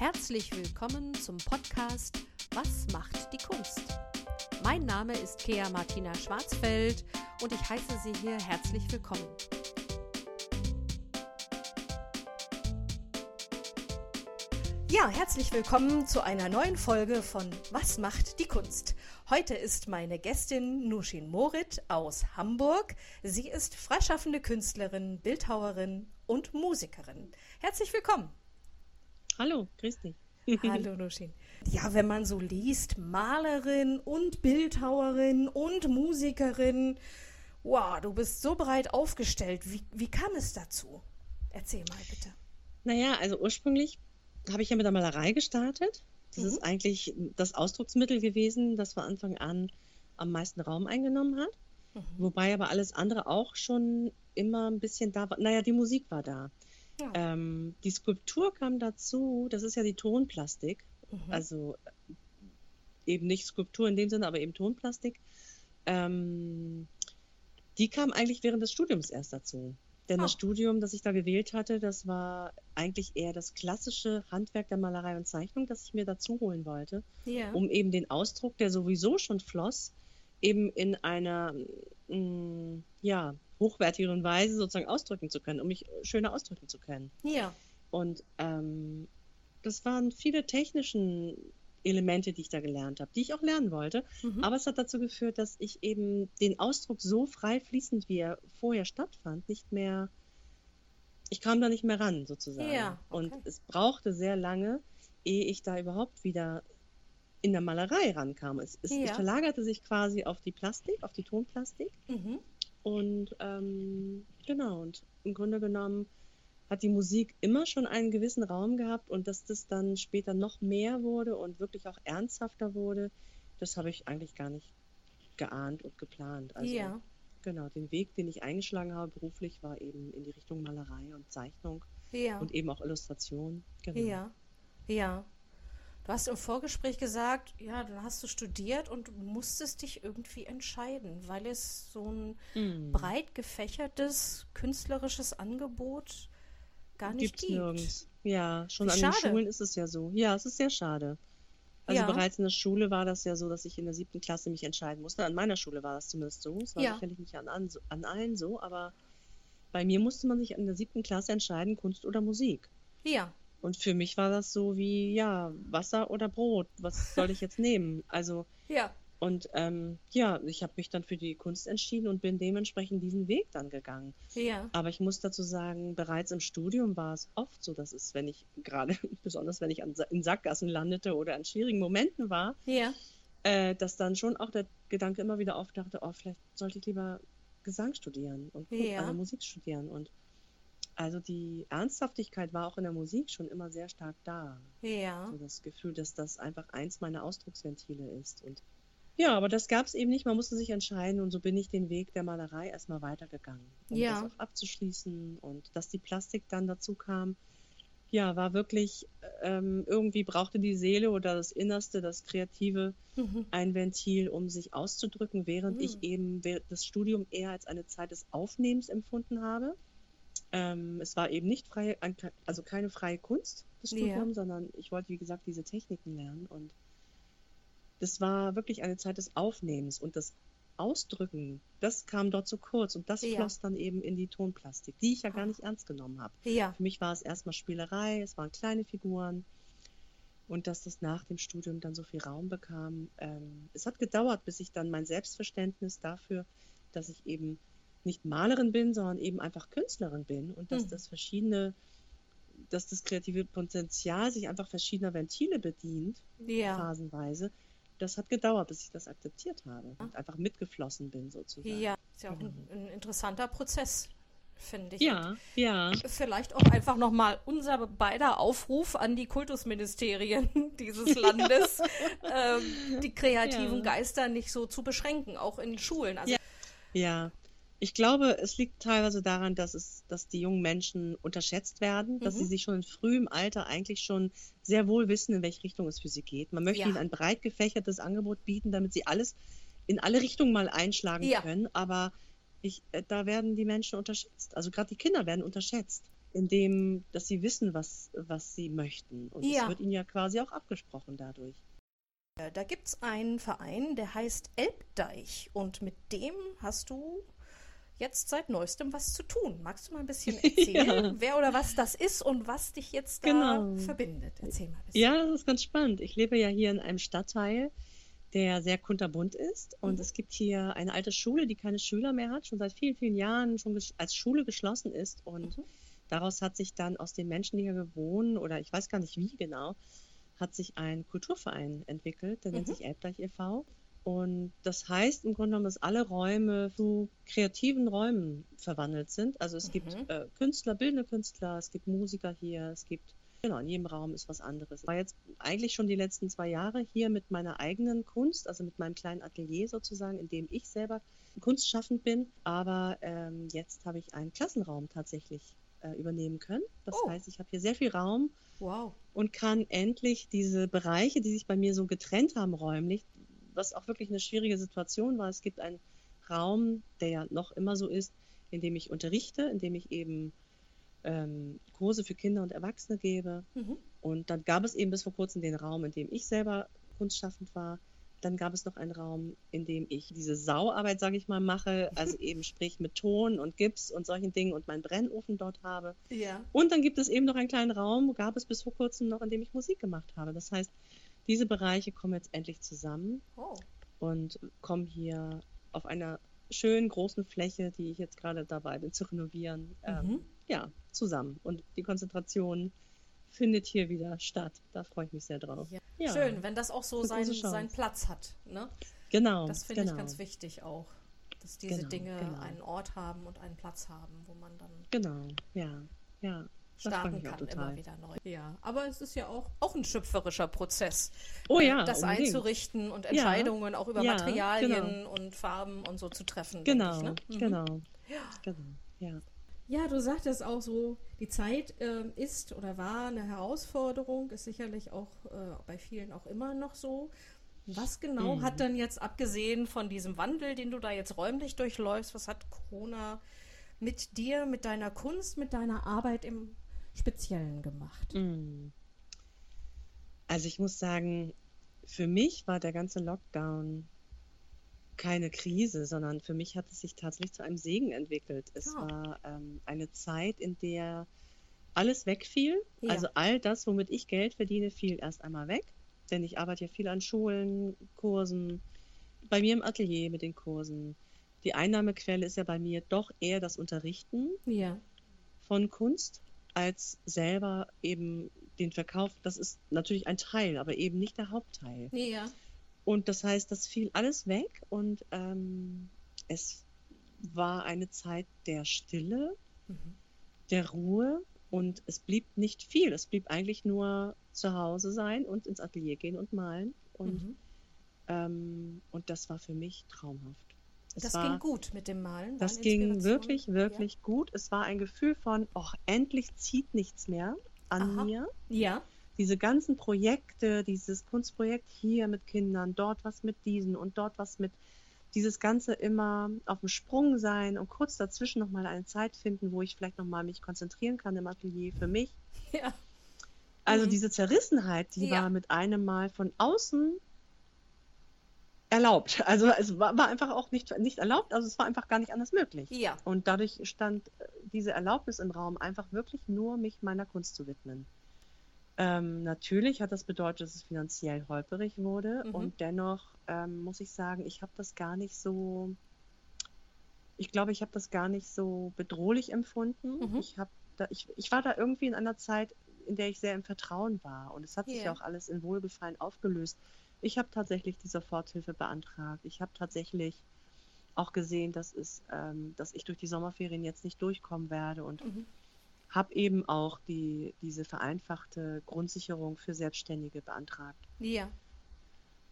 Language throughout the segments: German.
Herzlich willkommen zum Podcast Was macht die Kunst? Mein Name ist Kea Martina Schwarzfeld und ich heiße Sie hier herzlich willkommen. Ja, herzlich willkommen zu einer neuen Folge von Was macht die Kunst? Heute ist meine Gästin Nushin Morit aus Hamburg. Sie ist freischaffende Künstlerin, Bildhauerin und Musikerin. Herzlich willkommen. Hallo, grüß dich. Hallo Nushin. Ja, wenn man so liest, Malerin und Bildhauerin und Musikerin, wow, du bist so breit aufgestellt. Wie, wie kam es dazu? Erzähl mal bitte. Naja, also ursprünglich habe ich ja mit der Malerei gestartet. Das mhm. ist eigentlich das Ausdrucksmittel gewesen, das von Anfang an am meisten Raum eingenommen hat. Mhm. Wobei aber alles andere auch schon immer ein bisschen da war. Naja, die Musik war da. Ja. Ähm, die Skulptur kam dazu, das ist ja die Tonplastik. Mhm. Also eben nicht Skulptur in dem Sinne, aber eben Tonplastik. Ähm, die kam eigentlich während des Studiums erst dazu. Denn oh. das Studium, das ich da gewählt hatte, das war eigentlich eher das klassische Handwerk der Malerei und Zeichnung, das ich mir dazu holen wollte, yeah. um eben den Ausdruck, der sowieso schon floss, eben in einer mh, mm, ja, hochwertigeren Weise sozusagen ausdrücken zu können, um mich schöner ausdrücken zu können. Ja. Und ähm, das waren viele technischen Elemente, die ich da gelernt habe, die ich auch lernen wollte. Mhm. Aber es hat dazu geführt, dass ich eben den Ausdruck so frei fließend, wie er vorher stattfand, nicht mehr, ich kam da nicht mehr ran, sozusagen. Ja, okay. Und es brauchte sehr lange, ehe ich da überhaupt wieder in der Malerei rankam. Es, es, ja. es verlagerte sich quasi auf die Plastik, auf die Tonplastik. Mhm. Und ähm, genau, und im Grunde genommen hat die Musik immer schon einen gewissen Raum gehabt und dass das dann später noch mehr wurde und wirklich auch ernsthafter wurde, das habe ich eigentlich gar nicht geahnt und geplant. Also, ja. Genau, den Weg, den ich eingeschlagen habe beruflich, war eben in die Richtung Malerei und Zeichnung ja. und eben auch Illustration. Genau. Ja, ja. Du hast im Vorgespräch gesagt, ja, dann hast du studiert und musstest dich irgendwie entscheiden, weil es so ein mm. breit gefächertes künstlerisches Angebot gar nicht Gibt's gibt. Nirgends. Ja, schon Wie an schade. den Schulen ist es ja so. Ja, es ist sehr schade. Also ja. bereits in der Schule war das ja so, dass ich in der siebten Klasse mich entscheiden musste. An meiner Schule war das zumindest so. Es war ja. sicherlich nicht an, an, an allen so, aber bei mir musste man sich in der siebten Klasse entscheiden, Kunst oder Musik. Ja. Und für mich war das so wie, ja, Wasser oder Brot. Was soll ich jetzt nehmen? Also, ja. Und ähm, ja, ich habe mich dann für die Kunst entschieden und bin dementsprechend diesen Weg dann gegangen. Ja. Aber ich muss dazu sagen, bereits im Studium war es oft so, dass es, wenn ich gerade, besonders wenn ich an, in Sackgassen landete oder an schwierigen Momenten war, ja. äh, dass dann schon auch der Gedanke immer wieder aufdachte, oh, vielleicht sollte ich lieber Gesang studieren und ja. also Musik studieren. Und also die Ernsthaftigkeit war auch in der Musik schon immer sehr stark da. Ja. So das Gefühl, dass das einfach eins meiner Ausdrucksventile ist. Und ja, aber das gab es eben nicht. Man musste sich entscheiden und so bin ich den Weg der Malerei erstmal weitergegangen, um ja. das auch abzuschließen und dass die Plastik dann dazu kam. Ja, war wirklich, ähm, irgendwie brauchte die Seele oder das Innerste, das Kreative, mhm. ein Ventil, um sich auszudrücken, während mhm. ich eben das Studium eher als eine Zeit des Aufnehmens empfunden habe. Ähm, es war eben nicht freie, also keine freie Kunst, das Studium, ja. sondern ich wollte, wie gesagt, diese Techniken lernen und das war wirklich eine Zeit des Aufnehmens und das Ausdrücken, das kam dort zu kurz und das ja. floss dann eben in die Tonplastik, die ich ja gar nicht ernst genommen habe. Ja. Für mich war es erstmal Spielerei, es waren kleine Figuren und dass das nach dem Studium dann so viel Raum bekam. Ähm, es hat gedauert, bis ich dann mein Selbstverständnis dafür, dass ich eben nicht Malerin bin, sondern eben einfach Künstlerin bin und dass mhm. das verschiedene dass das kreative Potenzial sich einfach verschiedener Ventile bedient, ja. phasenweise, das hat gedauert, bis ich das akzeptiert habe und einfach mitgeflossen bin sozusagen. Ja, ist ja auch ein, ein interessanter Prozess, finde ich. Ja, und ja. Vielleicht auch einfach nochmal unser beider Aufruf an die Kultusministerien dieses Landes, ähm, die kreativen ja. Geister nicht so zu beschränken, auch in Schulen. Also, ja. ja. Ich glaube, es liegt teilweise daran, dass es, dass die jungen Menschen unterschätzt werden, dass mhm. sie sich schon in frühem Alter eigentlich schon sehr wohl wissen, in welche Richtung es für sie geht. Man möchte ja. ihnen ein breit gefächertes Angebot bieten, damit sie alles in alle Richtungen mal einschlagen ja. können. Aber ich, äh, da werden die Menschen unterschätzt. Also gerade die Kinder werden unterschätzt. in dem, dass sie wissen, was, was sie möchten. Und es Ja. wird ihnen ja quasi auch abgesprochen dadurch. Da gibt es einen Verein, der heißt Elbdeich und mit dem hast du jetzt seit neuestem was zu tun. Magst du mal ein bisschen erzählen, Ja. wer oder was das ist und was dich jetzt da Genau. verbindet? Erzähl mal ein bisschen. Ja, das ist ganz spannend. Ich lebe ja hier in einem Stadtteil, der sehr kunterbunt ist. Und Mhm. es gibt hier eine alte Schule, die keine Schüler mehr hat, schon seit vielen, vielen Jahren schon als Schule geschlossen ist. Und Mhm. daraus hat sich dann aus den Menschen, die hier wohnen, oder ich weiß gar nicht wie genau, hat sich ein Kulturverein entwickelt, der nennt Mhm. sich Elbdeich e.V. Und das heißt im Grunde genommen, dass alle Räume zu kreativen Räumen verwandelt sind. Also es gibt Mhm. äh, Künstler, bildende Künstler, es gibt Musiker hier, es gibt, genau, in jedem Raum ist was anderes. Ich war jetzt eigentlich schon die letzten zwei Jahre hier mit meiner eigenen Kunst, also mit meinem kleinen Atelier sozusagen, in dem ich selber kunstschaffend bin. Aber ähm, jetzt habe ich einen Klassenraum tatsächlich äh, übernehmen können. Das Oh. heißt, ich habe hier sehr viel Raum Wow. und kann endlich diese Bereiche, die sich bei mir so getrennt haben räumlich, was auch wirklich eine schwierige Situation war. Es gibt einen Raum, der ja noch immer so ist, in dem ich unterrichte, in dem ich eben ähm, Kurse für Kinder und Erwachsene gebe. Mhm. Und dann gab es eben bis vor kurzem den Raum, in dem ich selber kunstschaffend war. Dann gab es noch einen Raum, in dem ich diese Sauarbeit, sage ich mal, mache, also eben sprich mit Ton und Gips und solchen Dingen und meinen Brennofen dort habe. Ja. Und dann gibt es eben noch einen kleinen Raum, gab es bis vor kurzem noch, in dem ich Musik gemacht habe. Das heißt, diese Bereiche kommen jetzt endlich zusammen Oh. und kommen hier auf einer schönen großen Fläche, die ich jetzt gerade dabei bin zu renovieren, ähm, Mhm. ja, zusammen. Und die Konzentration findet hier wieder statt. Da freue ich mich sehr drauf. Ja. Ja. Schön, wenn das auch so Chance. seinen Platz hat. Ne? Genau, Das finde genau, ich ganz wichtig auch, dass diese Genau, Dinge genau. einen Ort haben und einen Platz haben, wo man dann genau, ja, ja. Starten kann, immer wieder neu. Ja, aber es ist ja auch, auch ein schöpferischer Prozess, Oh ja, das unbedingt. einzurichten und Entscheidungen auch über Ja, Materialien und Farben und so zu treffen. Genau, ich, ne? Mhm. genau, genau, ja. Ja, du sagtest auch so, die Zeit ähm, ist oder war eine Herausforderung, ist sicherlich auch äh, bei vielen auch immer noch so. Was genau Mhm. hat dann jetzt, abgesehen von diesem Wandel, den du da jetzt räumlich durchläufst, was hat Corona mit dir, mit deiner Kunst, mit deiner Arbeit im Speziellen gemacht? Mm. Also ich muss sagen, für mich war der ganze Lockdown keine Krise, sondern für mich hat es sich tatsächlich zu einem Segen entwickelt. Es Ja. war ähm, eine Zeit, in der alles wegfiel. Ja. Also all das, womit ich Geld verdiene, fiel erst einmal weg. Denn ich arbeite ja viel an Schulen, Kursen, bei mir im Atelier mit den Kursen. Die Einnahmequelle ist ja bei mir doch eher das Unterrichten Ja. von Kunst als selber eben den Verkauf. Das ist natürlich ein Teil, aber eben nicht der Hauptteil. Ja. Und das heißt, das fiel alles weg und ähm, es war eine Zeit der Stille, Mhm. der Ruhe und es blieb nicht viel. Es blieb eigentlich nur zu Hause sein und ins Atelier gehen und malen. Und, Mhm. ähm, und das war für mich traumhaft. Es Das war, ging gut mit dem Malen. Das ging wirklich, wirklich gut. Es war ein Gefühl von, oh, endlich zieht nichts mehr an Aha. mir. Ja. Diese ganzen Projekte, dieses Kunstprojekt hier mit Kindern, dort was mit diesen und dort was mit, dieses Ganze immer auf dem Sprung sein und kurz dazwischen nochmal eine Zeit finden, wo ich vielleicht nochmal mich konzentrieren kann im Atelier für mich. Ja. Also Mhm. diese Zerrissenheit, die Ja. war mit einem Mal von außen erlaubt. Also es war, war einfach auch nicht, nicht erlaubt, also es war einfach gar nicht anders möglich. Ja. Und dadurch stand äh, diese Erlaubnis im Raum, einfach wirklich nur mich meiner Kunst zu widmen. Ähm, natürlich hat das bedeutet, dass es finanziell holperig wurde Mhm. und dennoch ähm, muss ich sagen, ich habe das gar nicht so, ich glaube, ich habe das gar nicht so bedrohlich empfunden. Mhm. Ich, hab da, ich, ich war da irgendwie in einer Zeit, in der ich sehr im Vertrauen war und es hat sich Ja. ja auch alles in Wohlgefallen aufgelöst. Ich habe tatsächlich die Soforthilfe beantragt. Ich habe tatsächlich auch gesehen, dass, es, ähm, dass ich durch die Sommerferien jetzt nicht durchkommen werde und Mhm. habe eben auch die, diese vereinfachte Grundsicherung für Selbstständige beantragt. Ja.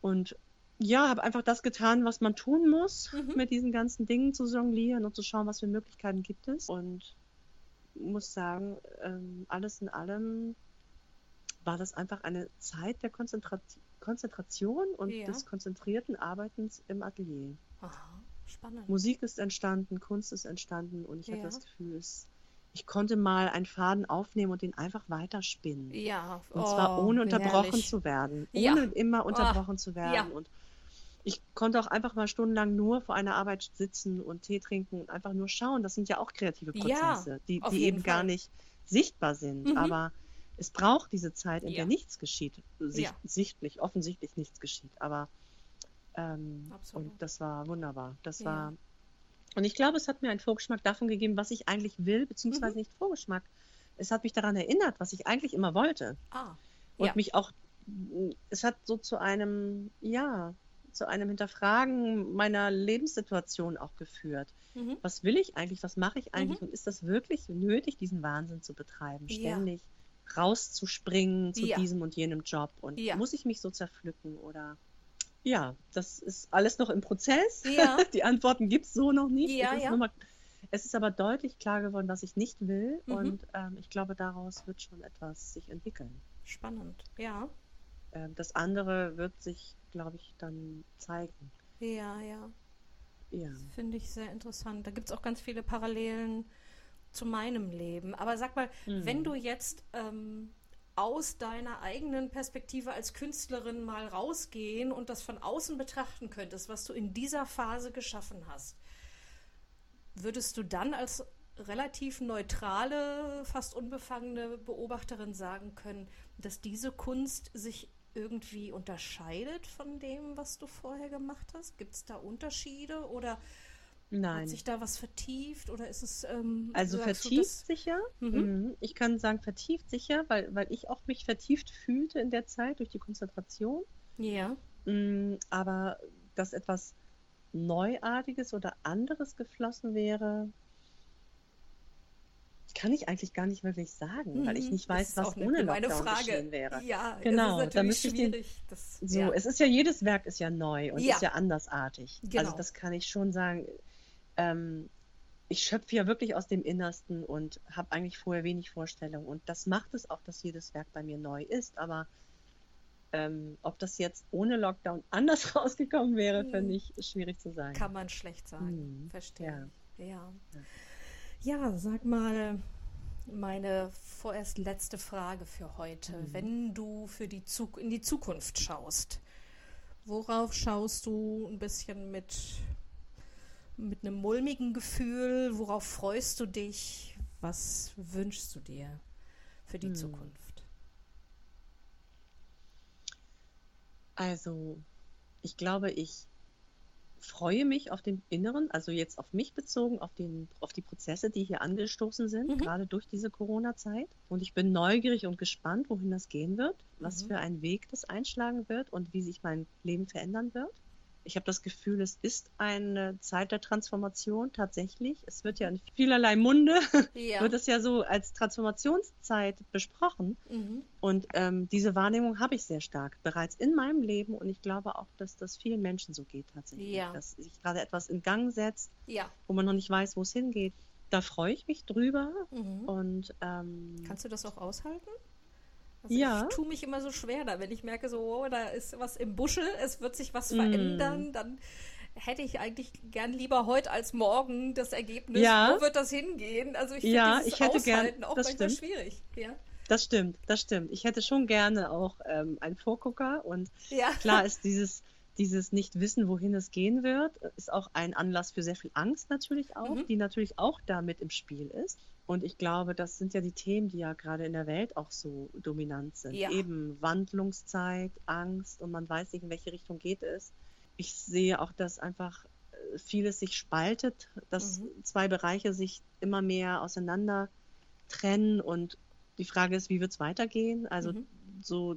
Und ja, habe einfach das getan, was man tun muss, Mhm. mit diesen ganzen Dingen zu jonglieren und zu schauen, was für Möglichkeiten gibt es. Und muss sagen, ähm, alles in allem war das einfach eine Zeit der Konzentra Konzentration und Ja. des konzentrierten Arbeitens im Atelier. Aha. Spannend. Musik ist entstanden, Kunst ist entstanden und ich Ja. habe das Gefühl, es ich konnte mal einen Faden aufnehmen und den einfach weiterspinnen. Ja, Und zwar oh, ohne wie unterbrochen herrlich. zu werden, Ja. ohne immer Oh, unterbrochen zu ja. werden. Und ich konnte auch einfach mal stundenlang nur vor einer Arbeit sitzen und Tee trinken und einfach nur schauen. Das sind ja auch kreative Ja, Prozesse, die, die eben gar Fall. nicht sichtbar sind. Mhm. Aber es braucht diese Zeit, in Ja. der nichts geschieht. Sicht, Ja. Sichtlich, offensichtlich nichts geschieht. Aber ähm, und das war wunderbar. Das Ja. war und ich glaube, es hat mir einen Vorgeschmack davon gegeben, was ich eigentlich will, beziehungsweise Mhm. nicht Vorgeschmack. Es hat mich daran erinnert, was ich eigentlich immer wollte. Ah, Und mich auch, es hat so zu einem, ja, zu einem Hinterfragen meiner Lebenssituation auch geführt. Mhm. Was will ich eigentlich? Was mache ich eigentlich? Mhm. Und ist das wirklich nötig, diesen Wahnsinn zu betreiben? Ständig rauszuspringen zu Ja. diesem und jenem Job? Und Ja. muss ich mich so zerpflücken? Oder ja, das ist alles noch im Prozess. Ja. Die Antworten gibt es so noch nicht. Ja, es, ist ja. mal, es ist aber deutlich klar geworden, was ich nicht will. Mhm. Und ähm, ich glaube, daraus wird schon etwas sich entwickeln. Spannend. Ja, Ähm, das andere wird sich, glaube ich, dann zeigen. ja, ja. Ja. Finde ich sehr interessant. Da gibt es auch ganz viele Parallelen zu meinem Leben. Aber sag mal, Mhm. wenn du jetzt ähm, aus deiner eigenen Perspektive als Künstlerin mal rausgehen und das von außen betrachten könntest, was du in dieser Phase geschaffen hast, würdest du dann als relativ neutrale, fast unbefangene Beobachterin sagen können, dass diese Kunst sich irgendwie unterscheidet von dem, was du vorher gemacht hast? Gibt es da Unterschiede oder Nein. hat sich da was vertieft oder ist es ähm, Also vertieft das- sicher. Mhm. Mhm. Ich kann sagen vertieft sicher, weil, weil ich auch mich vertieft fühlte in der Zeit durch die Konzentration. Ja, Mm, Aber dass etwas Neuartiges oder anderes geflossen wäre, kann ich eigentlich gar nicht wirklich sagen, weil ich Mhm. nicht Das weiß, was ohne Lockdown Frage. geschehen wäre. Ja, Genau, es ist da müsste ich den-. Das, So, ja. es ist ja jedes Werk ist ja neu und Ja. ist ja andersartig. Genau. Also das kann ich schon sagen. Ähm, ich schöpfe ja wirklich aus dem Innersten und habe eigentlich vorher wenig Vorstellung. Und das macht es auch, dass jedes Werk bei mir neu ist. Aber ähm, ob das jetzt ohne Lockdown anders rausgekommen wäre, Hm. finde ich schwierig zu sagen. Kann man schlecht sagen. Mhm. Verstehe. Ja. Ja. ja. sag mal, meine vorerst letzte Frage für heute. Mhm. Wenn du für die in die Zukunft schaust, worauf schaust du ein bisschen mit, mit einem mulmigen Gefühl? Worauf freust du dich? Was wünschst du dir für die Hm. Zukunft? Also, ich glaube, ich freue mich auf den Inneren, also jetzt auf mich bezogen, auf den, auf die Prozesse, die hier angestoßen sind, Mhm. gerade durch diese Corona-Zeit. Und ich bin neugierig und gespannt, wohin das gehen wird, was Mhm. für einen Weg das einschlagen wird und wie sich mein Leben verändern wird. Ich habe das Gefühl, es ist eine Zeit der Transformation tatsächlich. Es wird ja in vielerlei Munde, Ja. wird es ja so als Transformationszeit besprochen. Mhm. Und ähm, diese Wahrnehmung habe ich sehr stark bereits in meinem Leben und ich glaube auch, dass das vielen Menschen so geht tatsächlich, Ja. dass sich gerade etwas in Gang setzt, Ja. wo man noch nicht weiß, wo es hingeht. Da freue ich mich drüber Mhm. und ähm, Kannst du das auch aushalten? Also Ja. Ich tue mich immer so schwer da, wenn ich merke, so, oh, da ist was im Buschel, es wird sich was Mm. verändern, dann hätte ich eigentlich gern lieber heute als morgen das Ergebnis, Ja. wo wird das hingehen? Also ich finde Ja, ich hätte gern- Aushalten auch das manchmal stimmt. schwierig. Ja. das stimmt, das stimmt. Ich hätte schon gerne auch ähm, einen Vorgucker und Ja. klar ist dieses dieses Nicht-Wissen, wohin es gehen wird, ist auch ein Anlass für sehr viel Angst natürlich auch, Mhm. die natürlich auch da mit im Spiel ist. Und ich glaube, das sind ja die Themen, die ja gerade in der Welt auch so dominant sind. Ja. Eben Wandlungszeit, Angst und man weiß nicht, in welche Richtung geht es. Ich sehe auch, dass einfach äh, vieles sich spaltet, dass Mhm. zwei Bereiche sich immer mehr auseinander trennen und die Frage ist, wie wird es weitergehen? Also Mhm. so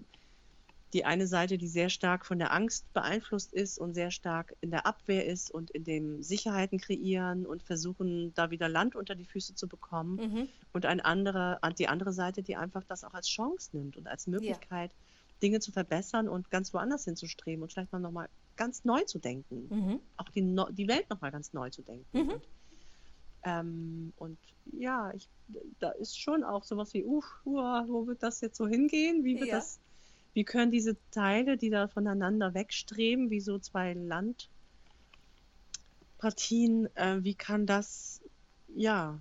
die eine Seite, die sehr stark von der Angst beeinflusst ist und sehr stark in der Abwehr ist und in dem Sicherheiten kreieren und versuchen, da wieder Land unter die Füße zu bekommen. Mhm. Und ein andere, die andere Seite, die einfach das auch als Chance nimmt und als Möglichkeit, Dinge zu verbessern und ganz woanders hinzustreben und vielleicht mal nochmal ganz neu zu denken. Mhm. Auch die, No- die Welt nochmal ganz neu zu denken. Mhm. Und, ähm, und ja, ich, da ist schon auch sowas wie, uff, uah, wo wird das jetzt so hingehen? Wie wird Ja. das, wie können diese Teile, die da voneinander wegstreben, wie so zwei Landpartien, äh, wie kann das, ja,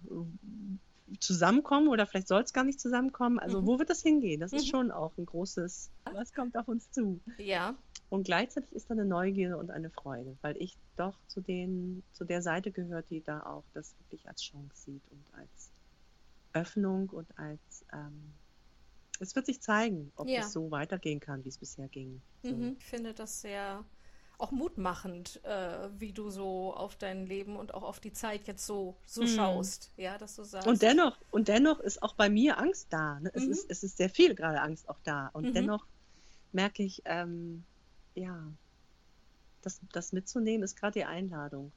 zusammenkommen oder vielleicht soll es gar nicht zusammenkommen. Also mhm. wo wird das hingehen? Das mhm. ist schon auch ein großes, was kommt auf uns zu? Ja. Und gleichzeitig ist da eine Neugierde und eine Freude, weil ich doch zu, den, zu der Seite gehört, die da auch das wirklich als Chance sieht und als Öffnung und als ähm, es wird sich zeigen, ob ja. es so weitergehen kann, wie es bisher ging. So. Mhm. Ich finde das sehr auch mutmachend, äh, wie du so auf dein Leben und auch auf die Zeit jetzt so, so mhm. schaust, ja, dass du sagst. Und dennoch, und dennoch ist auch bei mir Angst da. Ne? Es, mhm. ist, es ist sehr viel gerade Angst auch da. Und mhm. dennoch merke ich, ähm, ja, das, das mitzunehmen ist gerade die Einladung.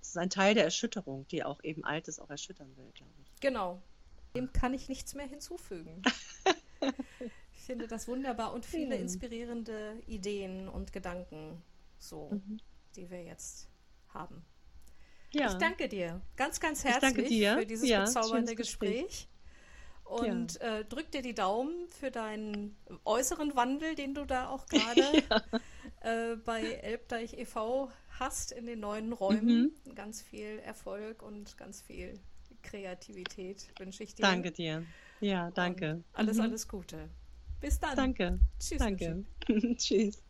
Das ist ein Teil der Erschütterung, die auch eben Altes auch erschüttern will, glaube ich. Genau. Dem kann ich nichts mehr hinzufügen. ich finde das wunderbar und viele inspirierende Ideen und Gedanken, so, mhm. die wir jetzt haben. Ja. Ich danke dir ganz, ganz herzlich für dieses ja, bezaubernde Gespräch. Gespräch. Und ja. äh, drück dir die Daumen für deinen äußeren Wandel, den du da auch gerade ja. äh, bei Elbdeich e.V. hast in den neuen Räumen. Mhm. Ganz viel Erfolg und ganz viel Kreativität wünsche ich dir. Danke dir. Ja, danke. Und alles, mhm. alles Gute. Bis dann. Danke. Tschüss. Danke. Tschüss.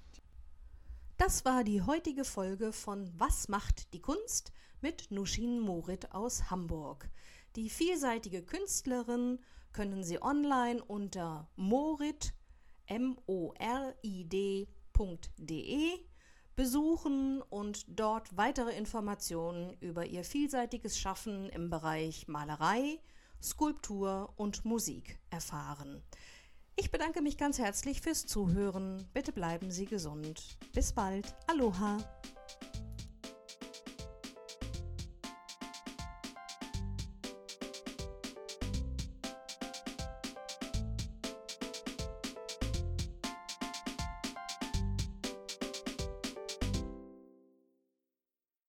Das war die heutige Folge von Was macht die Kunst mit Nushin Morit aus Hamburg. Die vielseitige Künstlerin können Sie online unter morit, M-O-R-I-D.de besuchen und dort weitere Informationen über ihr vielseitiges Schaffen im Bereich Malerei, Skulptur und Musik erfahren. Ich bedanke mich ganz herzlich fürs Zuhören. Bitte bleiben Sie gesund. Bis bald. Aloha.